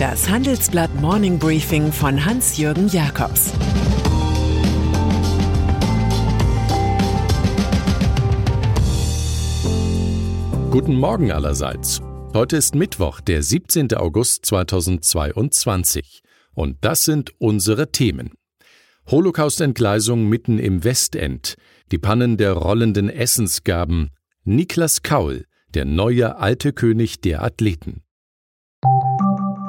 Das Handelsblatt Morning Briefing von Hans-Jürgen Jakobs Guten Morgen allerseits. Heute ist Mittwoch, der 17. August 2022. Und das sind unsere Themen. Holocaust-Entgleisung mitten im Westend, die Pannen der rollenden Essensgaben, Niklas Kaul, der neue alte König der Athleten.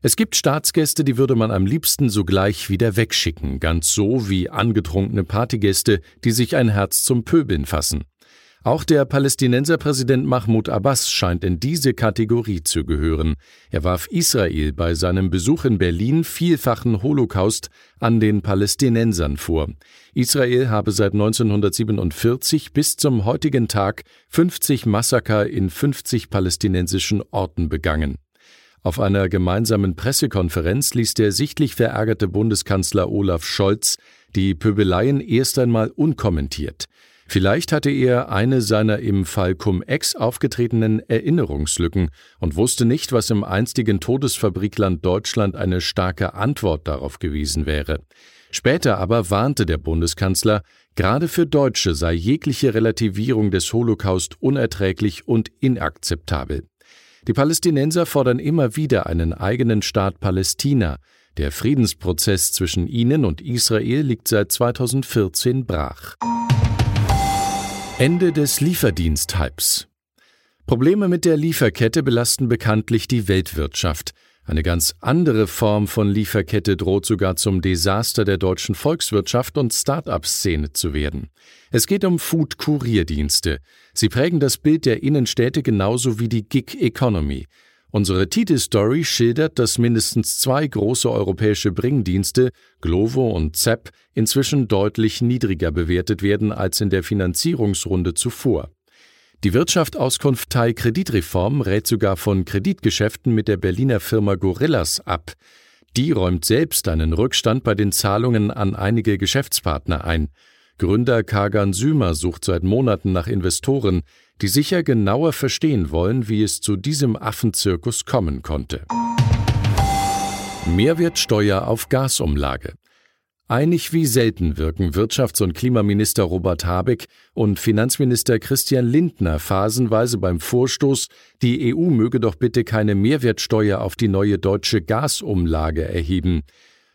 Es gibt Staatsgäste, die würde man am liebsten sogleich wieder wegschicken, ganz so wie angetrunkene Partygäste, die sich ein Herz zum Pöbeln fassen. Auch der Palästinenserpräsident Mahmoud Abbas scheint in diese Kategorie zu gehören. Er warf Israel bei seinem Besuch in Berlin vielfachen Holocaust an den Palästinensern vor. Israel habe seit 1947 bis zum heutigen Tag 50 Massaker in 50 palästinensischen Orten begangen. Auf einer gemeinsamen Pressekonferenz ließ der sichtlich verärgerte Bundeskanzler Olaf Scholz die Pöbeleien erst einmal unkommentiert. Vielleicht hatte er eine seiner im Fall Cum-Ex aufgetretenen Erinnerungslücken und wusste nicht, was im einstigen Todesfabrikland Deutschland eine starke Antwort darauf gewesen wäre. Später aber warnte der Bundeskanzler, gerade für Deutsche sei jegliche Relativierung des Holocaust unerträglich und inakzeptabel. Die Palästinenser fordern immer wieder einen eigenen Staat Palästina. Der Friedensprozess zwischen ihnen und Israel liegt seit 2014 brach. Ende des Lieferdiensthypes. Probleme mit der Lieferkette belasten bekanntlich die Weltwirtschaft. Eine ganz andere Form von Lieferkette droht sogar zum Desaster der deutschen Volkswirtschaft und Start-up-Szene zu werden. Es geht um Food-Kurierdienste. Sie prägen das Bild der Innenstädte genauso wie die Gig-Economy. Unsere Titelstory schildert, dass mindestens zwei große europäische Bringdienste, Glovo und Zepp, inzwischen deutlich niedriger bewertet werden als in der Finanzierungsrunde zuvor. Die Wirtschaftsauskunftei Kreditreform rät sogar von Kreditgeschäften mit der Berliner Firma Gorillas ab. Die räumt selbst einen Rückstand bei den Zahlungen an einige Geschäftspartner ein. Gründer Kagan Sümer sucht seit Monaten nach Investoren, die sicher genauer verstehen wollen, wie es zu diesem Affenzirkus kommen konnte. Mehrwertsteuer auf Gasumlage. Einig wie selten wirken Wirtschafts- und Klimaminister Robert Habeck und Finanzminister Christian Lindner phasenweise beim Vorstoß, die EU möge doch bitte keine Mehrwertsteuer auf die neue deutsche Gasumlage erheben.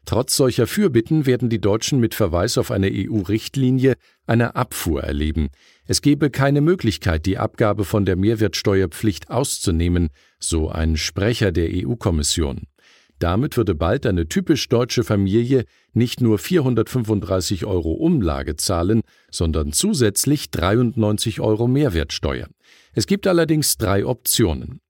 Trotz solcher Fürbitten werden die Deutschen mit Verweis auf eine EU-Richtlinie eine Abfuhr erleben. Es gebe keine Möglichkeit, die Abgabe von der Mehrwertsteuerpflicht auszunehmen, so ein Sprecher der EU-Kommission. Damit würde bald eine typisch deutsche Familie nicht nur 435 Euro Umlage zahlen, sondern zusätzlich 93 Euro Mehrwertsteuer. Es gibt allerdings drei Optionen.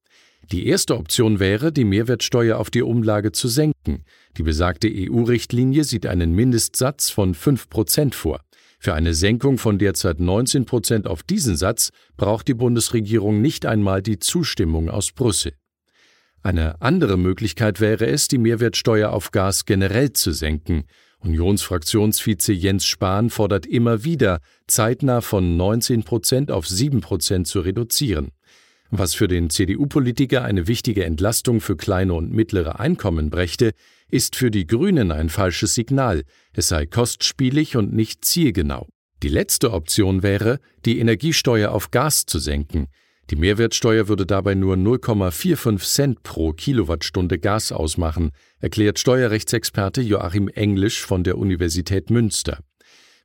Die erste Option wäre, die Mehrwertsteuer auf die Umlage zu senken. Die besagte EU-Richtlinie sieht einen Mindestsatz von 5 Prozent vor. Für eine Senkung von derzeit 19 Prozent auf diesen Satz braucht die Bundesregierung nicht einmal die Zustimmung aus Brüssel. Eine andere Möglichkeit wäre es, die Mehrwertsteuer auf Gas generell zu senken. Unionsfraktionsvize Jens Spahn fordert immer wieder, zeitnah von 19 Prozent auf 7 Prozent zu reduzieren. Was für den CDU-Politiker eine wichtige Entlastung für kleine und mittlere Einkommen brächte, ist für die Grünen ein falsches Signal. Es sei kostspielig und nicht zielgenau. Die letzte Option wäre, die Energiesteuer auf Gas zu senken. Die Mehrwertsteuer würde dabei nur 0,45 Cent pro Kilowattstunde Gas ausmachen, erklärt Steuerrechtsexperte Joachim Englisch von der Universität Münster.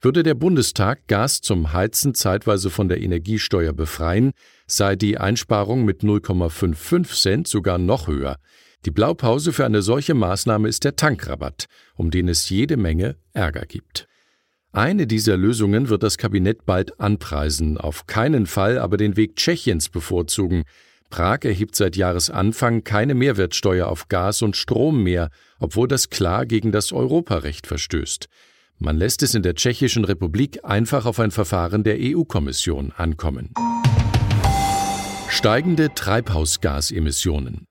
Würde der Bundestag Gas zum Heizen zeitweise von der Energiesteuer befreien, sei die Einsparung mit 0,55 Cent sogar noch höher. Die Blaupause für eine solche Maßnahme ist der Tankrabatt, um den es jede Menge Ärger gibt. Eine dieser Lösungen wird das Kabinett bald anpreisen, auf keinen Fall aber den Weg Tschechiens bevorzugen. Prag erhebt seit Jahresanfang keine Mehrwertsteuer auf Gas und Strom mehr, obwohl das klar gegen das Europarecht verstößt. Man lässt es in der Tschechischen Republik einfach auf ein Verfahren der EU-Kommission ankommen. Steigende Treibhausgasemissionen.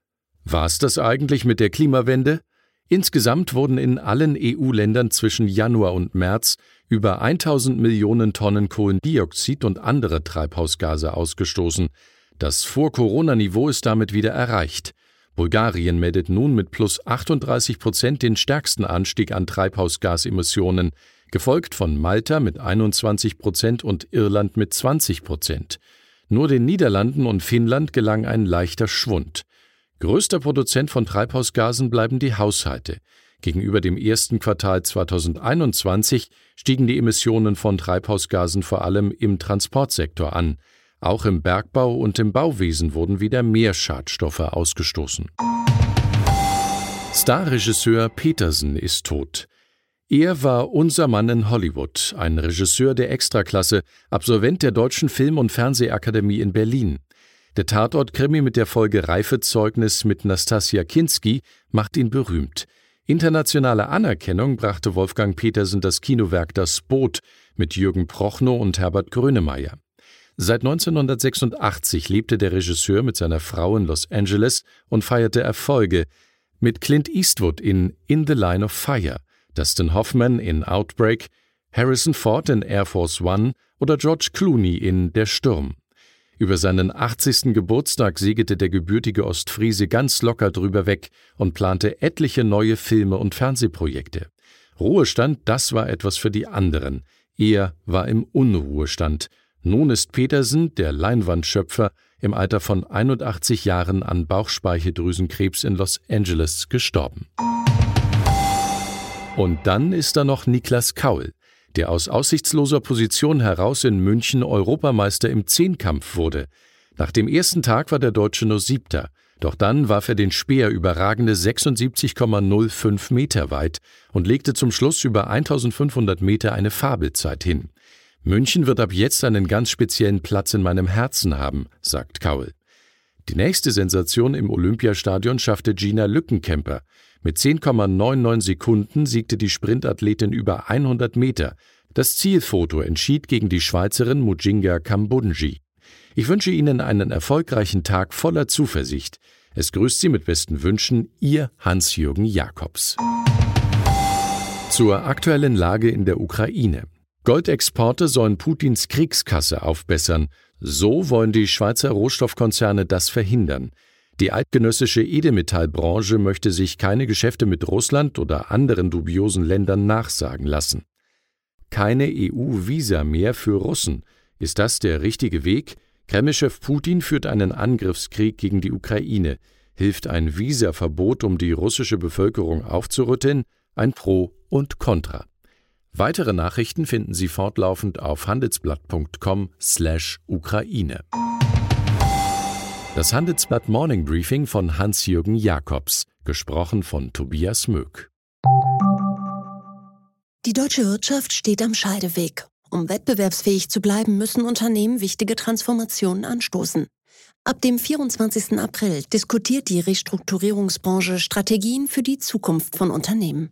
War es das eigentlich mit der Klimawende? Insgesamt wurden in allen EU-Ländern zwischen Januar und März über 1000 Millionen Tonnen Kohlendioxid und andere Treibhausgase ausgestoßen. Das Vor-Corona-Niveau ist damit wieder erreicht. Bulgarien meldet nun mit plus 38 Prozent den stärksten Anstieg an Treibhausgasemissionen, gefolgt von Malta mit 21 Prozent und Irland mit 20 Prozent. Nur den Niederlanden und Finnland gelang ein leichter Schwund. Größter Produzent von Treibhausgasen bleiben die Haushalte. Gegenüber dem ersten Quartal 2021 stiegen die Emissionen von Treibhausgasen vor allem im Transportsektor an. Auch im Bergbau und im Bauwesen wurden wieder mehr Schadstoffe ausgestoßen. Starregisseur Petersen ist tot. Er war unser Mann in Hollywood, ein Regisseur der Extraklasse, Absolvent der Deutschen Film- und Fernsehakademie in Berlin. Der Tatort-Krimi mit der Folge Reifezeugnis mit Nastasia Kinski macht ihn berühmt. Internationale Anerkennung brachte Wolfgang Petersen das Kinowerk Das Boot mit Jürgen Prochnow und Herbert Grönemeyer. Seit 1986 lebte der Regisseur mit seiner Frau in Los Angeles und feierte Erfolge mit Clint Eastwood in In the Line of Fire, Dustin Hoffman in Outbreak, Harrison Ford in Air Force One oder George Clooney in Der Sturm. Über seinen 80. Geburtstag segelte der gebürtige Ostfriese ganz locker drüber weg und plante etliche neue Filme und Fernsehprojekte. Ruhestand, das war etwas für die anderen. Er war im Unruhestand. Nun ist Petersen, der Leinwandschöpfer, im Alter von 81 Jahren an Bauchspeicheldrüsenkrebs in Los Angeles gestorben. Und dann ist da noch Niklas Kaul der aus aussichtsloser Position heraus in München Europameister im Zehnkampf wurde. Nach dem ersten Tag war der Deutsche nur Siebter, doch dann warf er den Speer überragende 76,05 Meter weit und legte zum Schluss über 1500 Meter eine Fabelzeit hin. München wird ab jetzt einen ganz speziellen Platz in meinem Herzen haben, sagt Kaul. Die nächste Sensation im Olympiastadion schaffte Gina Lückenkämper. Mit 10,99 Sekunden siegte die Sprintathletin über 100 Meter. Das Zielfoto entschied gegen die Schweizerin Mujinga Kambunji. Ich wünsche Ihnen einen erfolgreichen Tag voller Zuversicht. Es grüßt Sie mit besten Wünschen, Ihr Hans-Jürgen Jakobs. Zur aktuellen Lage in der Ukraine. Goldexporte sollen Putins Kriegskasse aufbessern. So wollen die Schweizer Rohstoffkonzerne das verhindern. Die eidgenössische Edelmetallbranche möchte sich keine Geschäfte mit Russland oder anderen dubiosen Ländern nachsagen lassen. Keine EU-Visa mehr für Russen. Ist das der richtige Weg? Kremlchef Putin führt einen Angriffskrieg gegen die Ukraine. Hilft ein Visaverbot, um die russische Bevölkerung aufzurütteln? Ein Pro und Contra. Weitere Nachrichten finden Sie fortlaufend auf handelsblatt.com/ukraine. Das Handelsblatt Morning Briefing von Hans-Jürgen Jakobs, gesprochen von Tobias Möck. Die deutsche Wirtschaft steht am Scheideweg. Um wettbewerbsfähig zu bleiben, müssen Unternehmen wichtige Transformationen anstoßen. Ab dem 24. April diskutiert die Restrukturierungsbranche Strategien für die Zukunft von Unternehmen.